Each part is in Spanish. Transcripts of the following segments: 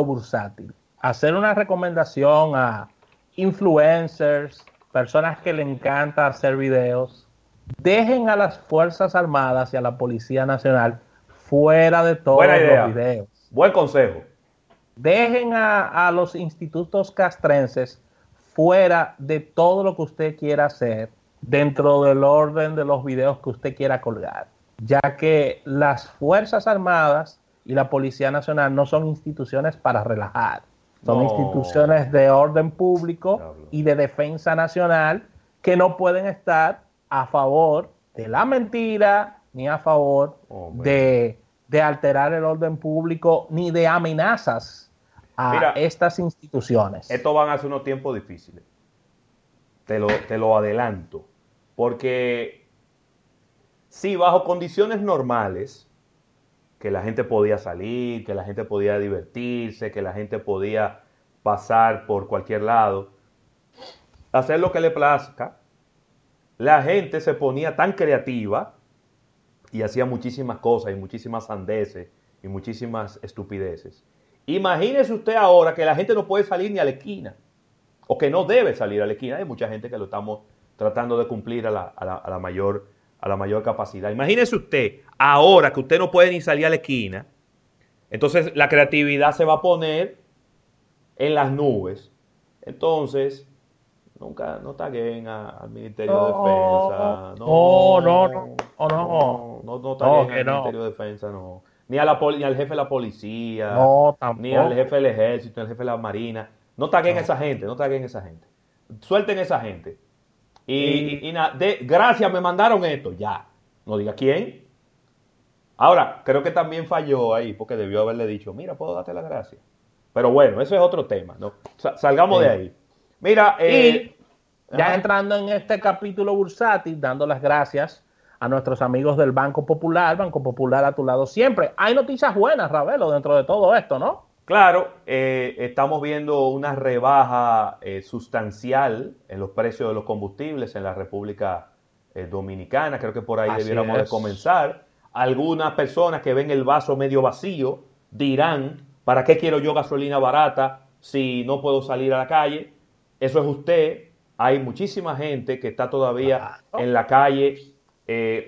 bursátil. Hacer una recomendación a influencers, personas que le encanta hacer videos, dejen a las Fuerzas Armadas y a la Policía Nacional fuera de todos los videos. Buen consejo. Dejen a, a los institutos castrenses fuera de todo lo que usted quiera hacer dentro del orden de los videos que usted quiera colgar, ya que las Fuerzas Armadas y la Policía Nacional no son instituciones para relajar, son instituciones de orden público y de defensa nacional que no pueden estar a favor de la mentira ni a favor de, de, alterar el orden público ni de amenazas a estas instituciones. Esto van a ser unos tiempos difíciles. Te lo, te lo adelanto. Porque si bajo condiciones normales, que la gente podía salir, que la gente podía divertirse, que la gente podía pasar por cualquier lado, hacer lo que le plazca, la gente se ponía tan creativa y hacía muchísimas cosas y muchísimas sandeces y muchísimas estupideces. Imagínese usted ahora que la gente no puede salir ni a la esquina o que no debe salir a la esquina. Hay mucha gente que lo estamos tratando de cumplir a la, mayor, a la mayor capacidad. Imagínese usted, ahora que usted no puede ni salir a la esquina, entonces la creatividad se va a poner en las nubes. Entonces, nunca, no taguen al Ministerio de Defensa. No, no, no, no, no, no, no taguen al Ministerio de Defensa, no. Ni, a la, ni al jefe de la policía, ni al jefe del ejército, ni al jefe de la marina. No taguen a esa gente, no taguen a esa gente. Suelten a esa gente. Y, de, gracias, me mandaron esto, ya. No diga quién. Ahora, creo que también falló ahí, porque debió haberle dicho, mira, puedo darte la gracia. Pero bueno, eso es otro tema, ¿no? Salgamos de ahí. Mira, eh, ya entrando en este capítulo bursátil, dando las gracias a nuestros amigos del Banco Popular, Banco Popular a tu lado siempre. Hay noticias buenas, Ravelo, dentro de todo esto, ¿no? Claro, eh, estamos viendo una rebaja eh, sustancial en los precios de los combustibles en la República eh, Dominicana. Creo que por ahí debiéramos de comenzar. Algunas personas que ven el vaso medio vacío dirán, ¿para qué quiero yo gasolina barata si no puedo salir a la calle? Eso es usted. Hay muchísima gente que está todavía en la calle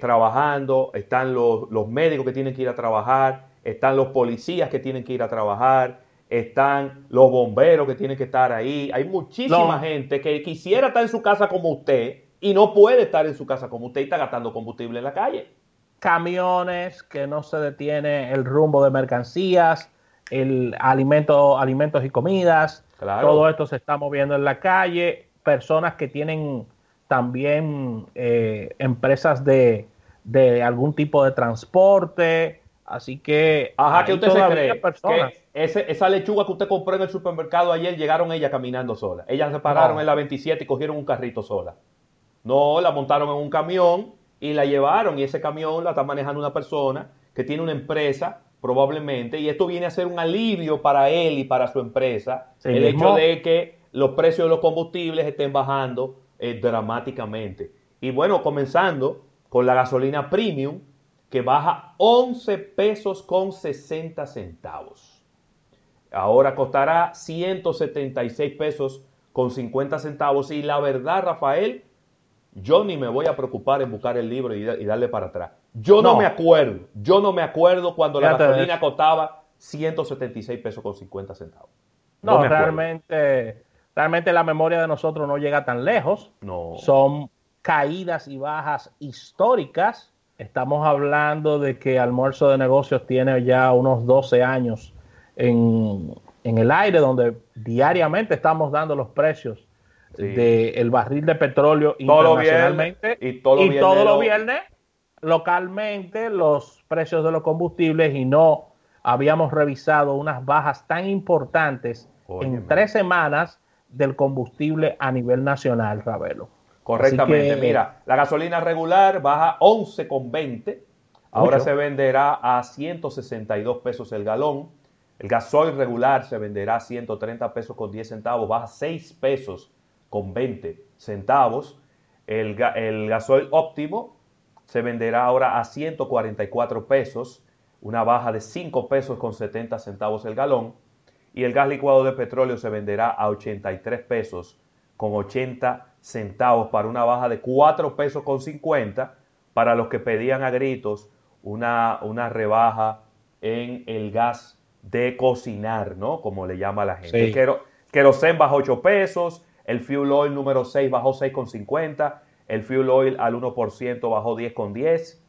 trabajando. Están los, los médicos que tienen que ir a trabajar están los policías que tienen que ir a trabajar, están los bomberos que tienen que estar ahí. Hay muchísima gente que quisiera estar en su casa como usted y no puede estar en su casa como usted y está gastando combustible en la calle. Camiones que no se detiene el rumbo de mercancías, el alimento, alimentos y comidas. Todo esto se está moviendo en la calle. Personas que tienen también eh, empresas de, de algún tipo de transporte, Así que. Ajá, que usted se cree que esa lechuga que usted compró en el supermercado ayer llegaron ella caminando sola. Ellas se pararon en la 27 y cogieron un carrito sola. No, la montaron en un camión y la llevaron. Y ese camión la está manejando una persona que tiene una empresa, probablemente. Y esto viene a ser un alivio para él y para su empresa. el hecho de que los precios de los combustibles estén bajando eh, dramáticamente. Y bueno, comenzando con la gasolina premium que baja 11 pesos con 60 centavos. Ahora costará 176 pesos con 50 centavos. Y la verdad, Rafael, yo ni me voy a preocupar en buscar el libro y, darle para atrás. Yo no. me acuerdo, yo no me acuerdo cuando la gasolina costaba 176 pesos con 50 centavos. No, realmente, realmente la memoria de nosotros no llega tan lejos. No. Son caídas y bajas históricas Estamos hablando de que Almuerzo de Negocios tiene ya unos 12 años en, el aire, donde diariamente estamos dando los precios del barril de petróleo internacionalmente. y todo, y todos los viernes, localmente, los precios de los combustibles y no habíamos revisado unas bajas tan importantes en tres semanas del combustible a nivel nacional, Ravelo. Correctamente. Mira, la gasolina regular baja 11,20. Ahora se venderá a 162 pesos el galón. El gasoil regular se venderá a 130 pesos con 10 centavos, baja 6 pesos con 20 centavos. El, el gasoil óptimo se venderá ahora a 144 pesos, una baja de 5 pesos con 70 centavos el galón. y el gas licuado de petróleo se venderá a 83 pesos con 80 centavos para una baja de 4 pesos con 50 para los que pedían a gritos una, una rebaja en el gas de cocinar, ¿no? Como le llama la gente. Sí. Kerosene bajó 8 pesos, el fuel oil número 6 bajó 6,50, el fuel oil al 1% bajó 10,10,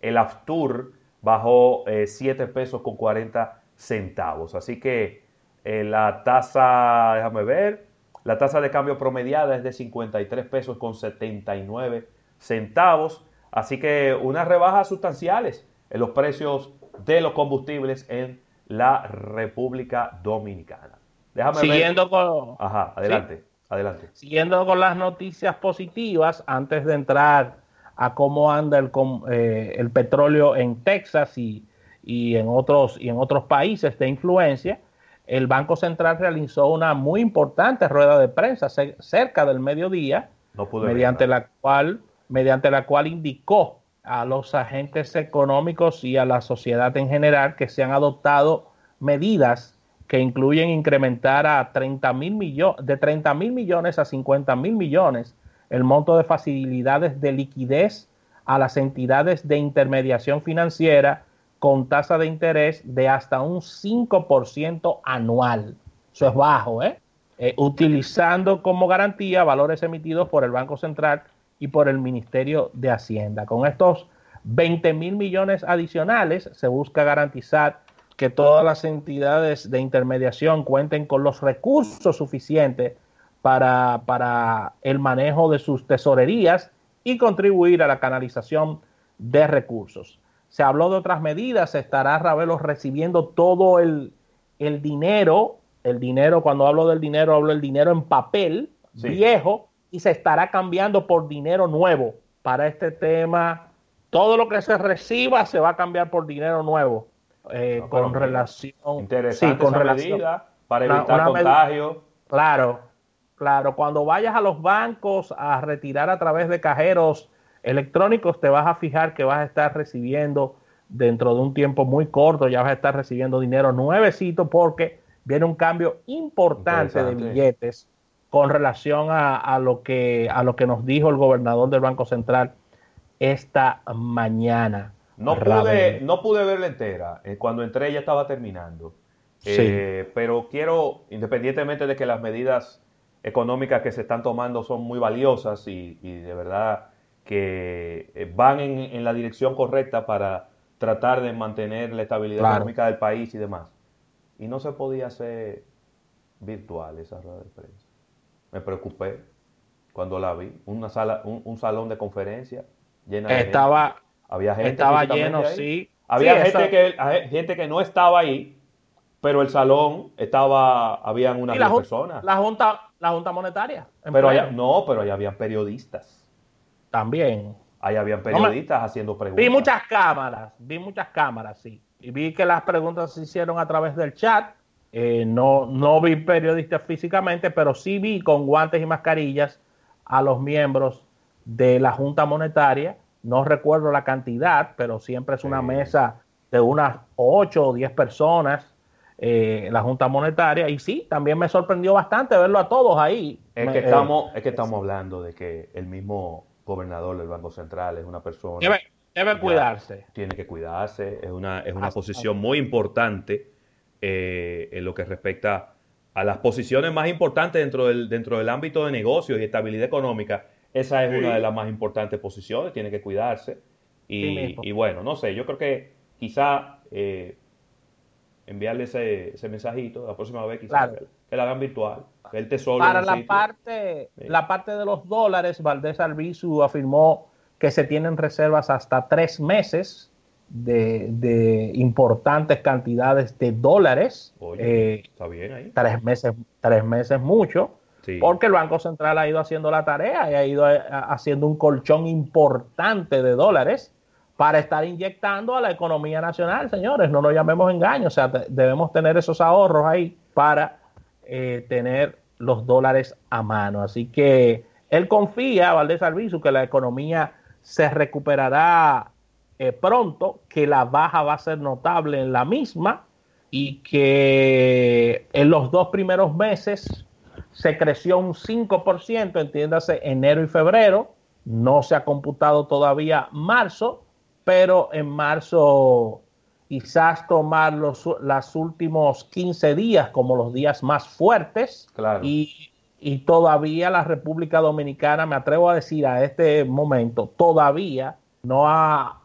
el Aftur bajó 7 eh, pesos con 40 centavos. Así que eh, la tasa, déjame ver, la tasa de cambio promediada es de 53 pesos con 79 centavos. Así que unas rebajas sustanciales en los precios de los combustibles en la República Dominicana. Déjame Siguiendo con... Ajá, adelante, adelante. Siguiendo con las noticias positivas, antes de entrar a cómo anda el, eh, el petróleo en Texas y, y, en otros, y en otros países de influencia, el Banco Central realizó una muy importante rueda de prensa cerca del mediodía, mediante, la cual, mediante la cual indicó a los agentes económicos y a la sociedad en general que se han adoptado medidas que incluyen incrementar a 30 mil millones, de 30 mil millones a 50 mil millones el monto de facilidades de liquidez a las entidades de intermediación financiera con tasa de interés de hasta un 5% anual. Eso es bajo, ¿eh? ¿eh? Utilizando como garantía valores emitidos por el Banco Central y por el Ministerio de Hacienda. Con estos 20 mil millones adicionales se busca garantizar que todas las entidades de intermediación cuenten con los recursos suficientes para, para el manejo de sus tesorerías y contribuir a la canalización de recursos se habló de otras medidas, estará Ravelo recibiendo todo el, dinero, el dinero, cuando hablo del dinero, hablo del dinero en papel, viejo, y se estará cambiando por dinero nuevo para este tema. Todo lo que se reciba se va a cambiar por dinero nuevo. Eh, con relación. Interesante con relación, para evitar contagio. Claro, claro. Cuando vayas a los bancos a retirar a través de cajeros electrónicos, te vas a fijar que vas a estar recibiendo dentro de un tiempo muy corto, ya vas a estar recibiendo dinero nuevecito porque viene un cambio importante de billetes con relación a, lo que, a lo que nos dijo el gobernador del Banco Central esta mañana. No pude, no pude verla entera. Eh, cuando entré ya estaba terminando. Eh, pero quiero, independientemente de que las medidas económicas que se están tomando son muy valiosas y de verdad que eh, van en, la dirección correcta para tratar de mantener la estabilidad económica del país y demás. Y no se podía hacer virtual esa rueda de prensa. Me preocupé cuando la vi. Una sala, un, salón de conferencia llena de estaba, gente. Había gente estaba lleno, sí. Había gente, que, gente que no estaba ahí, pero el salón estaba, habían unas personas. La junta, la junta monetaria. Pero no, pero ahí habían periodistas también. Ahí habían periodistas haciendo preguntas. Vi muchas cámaras, vi muchas cámaras, sí. Y vi que las preguntas se hicieron a través del chat. Eh, no, no vi periodistas físicamente, pero sí vi con guantes y mascarillas a los miembros de la Junta Monetaria. No recuerdo la cantidad, pero siempre es una mesa de unas 8 o 10 personas, eh, la Junta Monetaria. Y sí, también me sorprendió bastante verlo a todos ahí. Es que, estamos, es que estamos hablando de que el mismo gobernador del Banco Central, es una persona... Debe, cuidarse. Tiene que cuidarse, es una, es una posición muy importante eh, en lo que respecta a las posiciones más importantes dentro del, dentro del ámbito de negocios y estabilidad económica. Esa es una de las más importantes posiciones, tiene que cuidarse. Y, bueno, no sé, yo creo que quizá eh, enviarle ese, ese, mensajito la próxima vez, quizá que, la hagan virtual. Para la parte, la parte de los dólares, Valdés Albizu afirmó que se tienen reservas hasta tres meses de, importantes cantidades de dólares. Eh, está bien ahí. Tres meses, tres meses mucho. Porque el Banco Central ha ido haciendo la tarea y ha ido eh, haciendo un colchón importante de dólares para estar inyectando a la economía nacional, señores. No nos llamemos engaño. O sea, debemos tener esos ahorros ahí para eh, tener los dólares a mano. Así que él confía, Valdés Albizu, que la economía se recuperará eh, pronto, que la baja va a ser notable en la misma y que en los dos primeros meses se creció un 5%, entiéndase enero y febrero, no se ha computado todavía marzo, pero en marzo quizás tomar los las últimos 15 días como los días más fuertes. Y, y todavía la República Dominicana, me atrevo a decir a este momento, todavía no ha,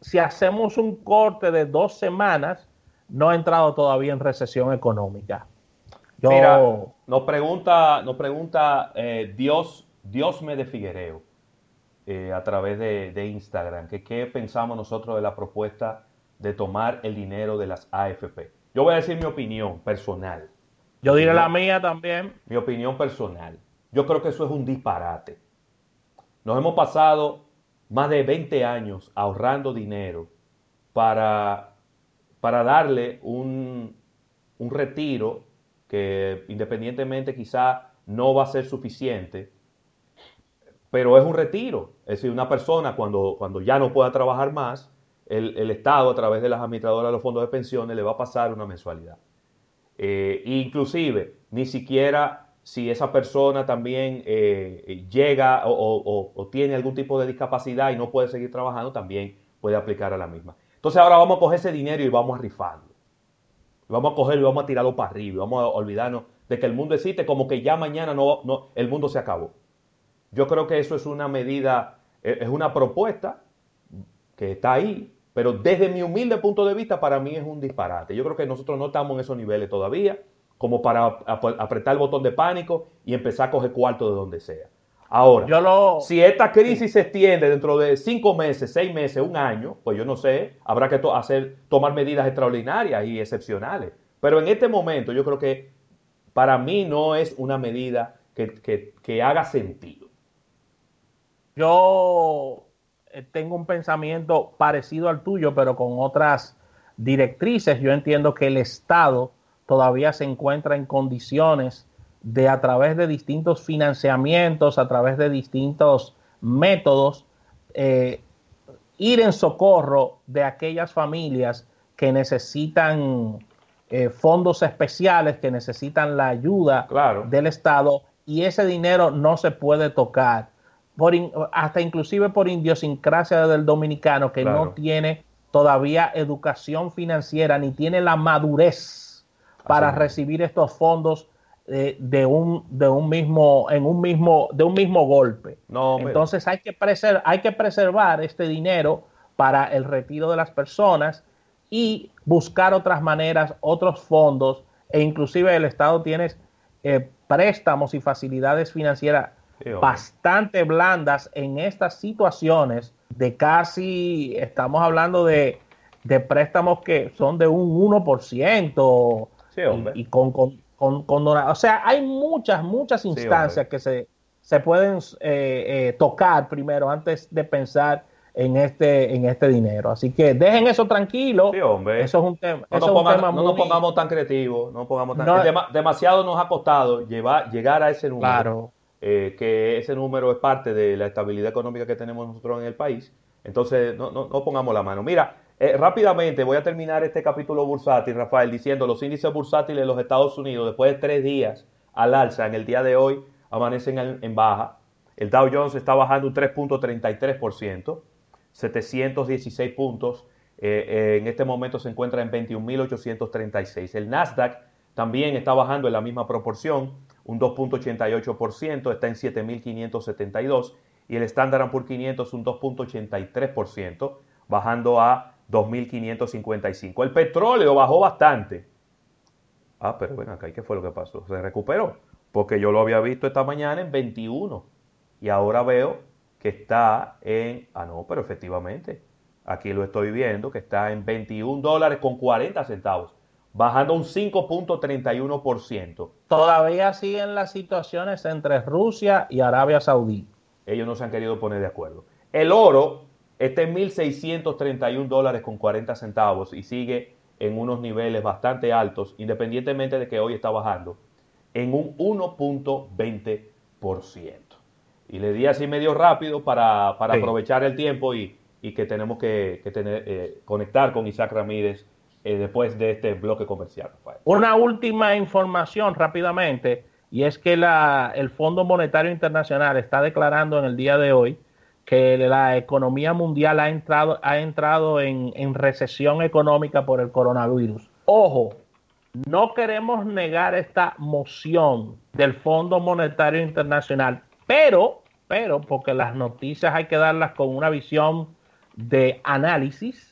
si hacemos un corte de dos semanas, no ha entrado todavía en recesión económica. Mira, nos pregunta, nos pregunta eh, Dios, Dios me de Figuereo eh, a través de, Instagram, que qué pensamos nosotros de la propuesta de tomar el dinero de las AFP. Yo voy a decir mi opinión personal. Yo diré la mía también. Mi opinión personal. Yo creo que eso es un disparate. Nos hemos pasado más de 20 años ahorrando dinero para, para darle un, un retiro que independientemente quizá no va a ser suficiente, pero es un retiro. Es decir, una persona cuando, cuando ya no pueda trabajar más, el, Estado a través de las administradoras de los fondos de pensiones le va a pasar una mensualidad. Eh, inclusive, ni siquiera si esa persona también eh, llega o, tiene algún tipo de discapacidad y no puede seguir trabajando, también puede aplicar a la misma. Entonces ahora vamos a coger ese dinero y vamos a rifarlo. Vamos a cogerlo y vamos a tirarlo para arriba. Vamos a olvidarnos de que el mundo existe como que ya mañana no, no, el mundo se acabó. Yo creo que eso es una medida, e, es una propuesta que está ahí, pero desde mi humilde punto de vista para mí es un disparate. Yo creo que nosotros no estamos en esos niveles todavía como para apretar el botón de pánico y empezar a coger cuarto de donde sea. Ahora, si esta crisis se extiende dentro de cinco meses, seis meses, un año, pues yo no sé, habrá que hacer, tomar medidas extraordinarias y excepcionales. Pero en este momento yo creo que para mí no es una medida que haga sentido. Yo tengo un pensamiento parecido al tuyo, pero con otras directrices. Yo entiendo que el Estado todavía se encuentra en condiciones de a través de distintos financiamientos, a través de distintos métodos, eh, ir en socorro de aquellas familias que necesitan eh, fondos especiales, que necesitan la ayuda del Estado y ese dinero no se puede tocar hasta inclusive por idiosincrasia del dominicano que no tiene todavía educación financiera ni tiene la madurez para recibir estos fondos eh, de, un, de un mismo en un mismo de un mismo golpe. Entonces hay que, hay que preservar este dinero para el retiro de las personas y buscar otras maneras, otros fondos e inclusive el Estado tiene eh, préstamos y facilidades financieras bastante blandas en estas situaciones de casi, estamos hablando de, préstamos que son de un 1%. Y, con, con, o sea, hay muchas, muchas instancias que se, se pueden eh, eh, tocar primero antes de pensar en este, en este dinero. Así que dejen eso tranquilo. Eso es un tema. No, nos, pongamos tan creativos, no pongamos demasiado nos ha costado llevar, llegar a ese número. Claro. Eh, que ese número es parte de la estabilidad económica que tenemos nosotros en el país. Entonces, no, no, pongamos la mano. Mira, eh, rápidamente voy a terminar este capítulo bursátil, Rafael, diciendo los índices bursátiles de los Estados Unidos, después de tres días al alza, en el día de hoy amanecen en, baja. El Dow Jones está bajando un 3.33%, 716 puntos. Eh, en este momento se encuentra en 21.836. El Nasdaq también está bajando en la misma proporción, un 2.88%, está en 7.572 y el Standard Poor's 500 un 2.83%, bajando a 2.555. El petróleo bajó bastante. Ah, pero ven acá, ¿qué fue lo que pasó? Se recuperó, porque yo lo había visto esta mañana en 21 y ahora veo que está en, ah no, pero efectivamente, aquí lo estoy viendo, que está en 21 dólares con 40 centavos bajando un 5.31%. Todavía siguen las situaciones entre Rusia y Arabia Saudí. Ellos no se han querido poner de acuerdo. El oro está en 1.631 dólares con 40 centavos y sigue en unos niveles bastante altos, independientemente de que hoy está bajando, en un 1.20%. Y le di así medio rápido para, aprovechar el tiempo y, que tenemos que, tener, eh, conectar con Isaac Ramírez eh, después de este bloque comercial, Una última información rápidamente, y es que la, el Fondo Monetario Internacional está declarando en el día de hoy que la economía mundial ha entrado, ha entrado en, en recesión económica por el coronavirus. Ojo, no queremos negar esta moción del Fondo Monetario Internacional, pero, pero, porque las noticias hay que darlas con una visión de análisis,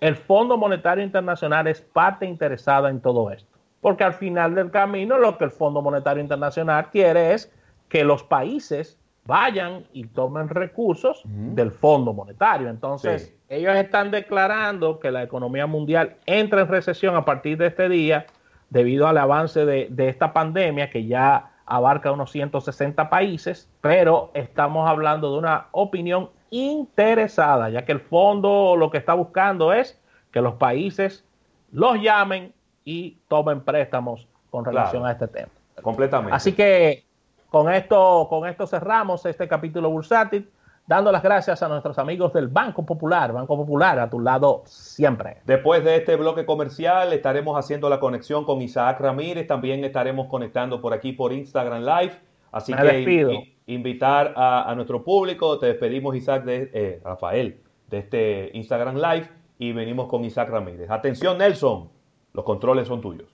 el Fondo Monetario Internacional es parte interesada en todo esto. Porque al final del camino lo que el Fondo Monetario Internacional quiere es que los países vayan y tomen recursos del Fondo Monetario. Entonces, ellos están declarando que la economía mundial entra en recesión a partir de este día debido al avance de, de esta pandemia que ya abarca unos 160 países, pero estamos hablando de una opinión interesada, ya que el fondo lo que está buscando es que los países los llamen y tomen préstamos con relación a este tema. Completamente. Así que con esto, con esto cerramos este capítulo bursátil, dando las gracias a nuestros amigos del Banco Popular, Banco Popular a tu lado siempre. Después de este bloque comercial estaremos haciendo la conexión con Isaac Ramírez, también estaremos conectando por aquí por Instagram Live. Así que invitar a, nuestro público, te despedimos Isaac de eh, Rafael de este Instagram Live y venimos con Isaac Ramírez. Atención Nelson, los controles son tuyos.